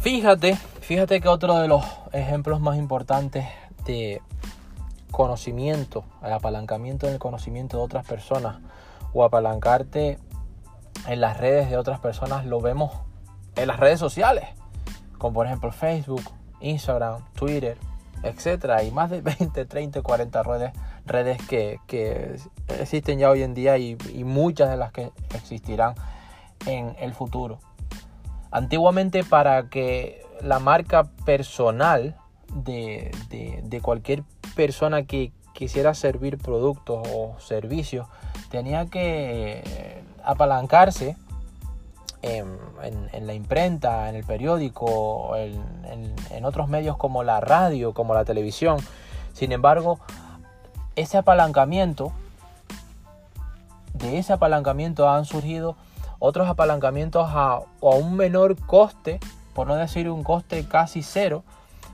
Fíjate, fíjate que otro de los ejemplos más importantes de conocimiento, el apalancamiento en el conocimiento de otras personas o apalancarte en las redes de otras personas lo vemos en las redes sociales, como por ejemplo Facebook, Instagram, Twitter, etcétera. Hay más de 20, 30, 40 redes, redes que, existen ya hoy en día y, muchas de las que existirán en el futuro. Antiguamente para que la marca personal de, de cualquier persona que quisiera servir productos o servicios tenía que apalancarse en, la imprenta, en el periódico, en, otros medios como la radio, como la televisión. Sin embargo, ese apalancamiento, de ese apalancamiento han surgido otros apalancamientos a, a un menor coste, por no decir un coste casi cero,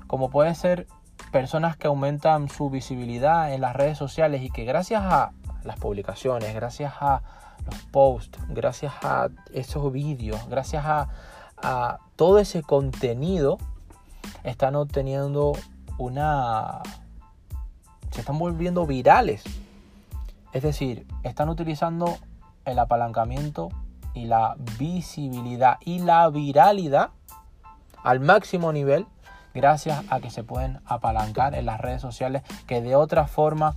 como puede ser personas que aumentan su visibilidad en las redes sociales y que gracias a las publicaciones, gracias a los posts, gracias a esos vídeos, gracias a, todo ese contenido, están obteniendo una... se están volviendo virales. Es decir, están utilizando el apalancamiento y la visibilidad y la viralidad al máximo nivel gracias a que se pueden apalancar en las redes sociales que de otra forma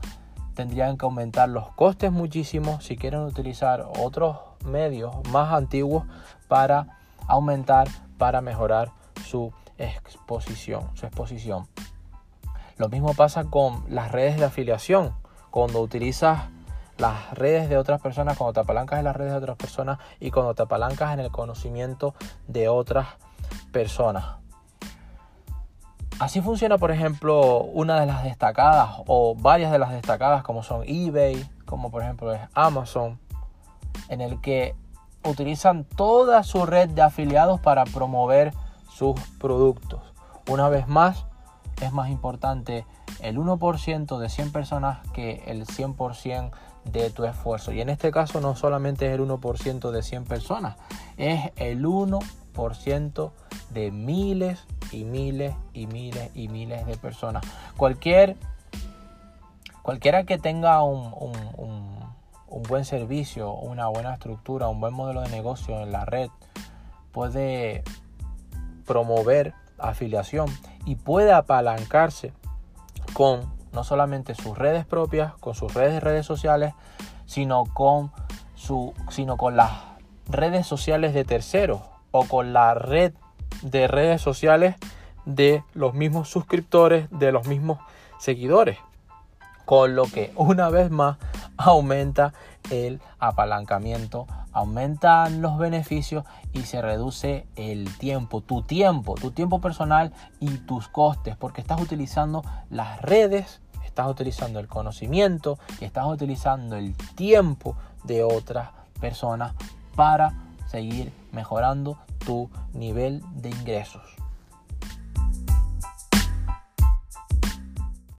tendrían que aumentar los costes muchísimo si quieren utilizar otros medios más antiguos para aumentar, para mejorar su exposición, su exposición. Lo mismo pasa con las redes de afiliación. Cuando utilizas las redes de otras personas, cuando te apalancas en las redes de otras personas y cuando te apalancas en el conocimiento de otras personas. Así funciona, por ejemplo, una de las destacadas o varias de las destacadas como son eBay, como por ejemplo es Amazon, en el que utilizan toda su red de afiliados para promover sus productos. Una vez más, es más importante el 1% de 100 personas que el 100% de tu esfuerzo. Y en este caso no solamente es el 1% de 100 personas, es el 1% de miles y miles y miles y miles de personas. Cualquier, cualquiera que tenga un, un, buen servicio, una buena estructura, un buen modelo de negocio en la red, puede promover afiliación y puede apalancarse con no solamente sus redes propias, con sus redes de redes sociales, sino con, su, sino con las redes sociales de terceros o con la red de redes sociales de los mismos suscriptores, de los mismos seguidores. Con lo que una vez más aumenta el apalancamiento, aumentan los beneficios y se reduce el tiempo, tu tiempo, tu tiempo personal y tus costes, porque estás utilizando las redes, estás utilizando el conocimiento y estás utilizando el tiempo de otras personas para seguir mejorando tu nivel de ingresos.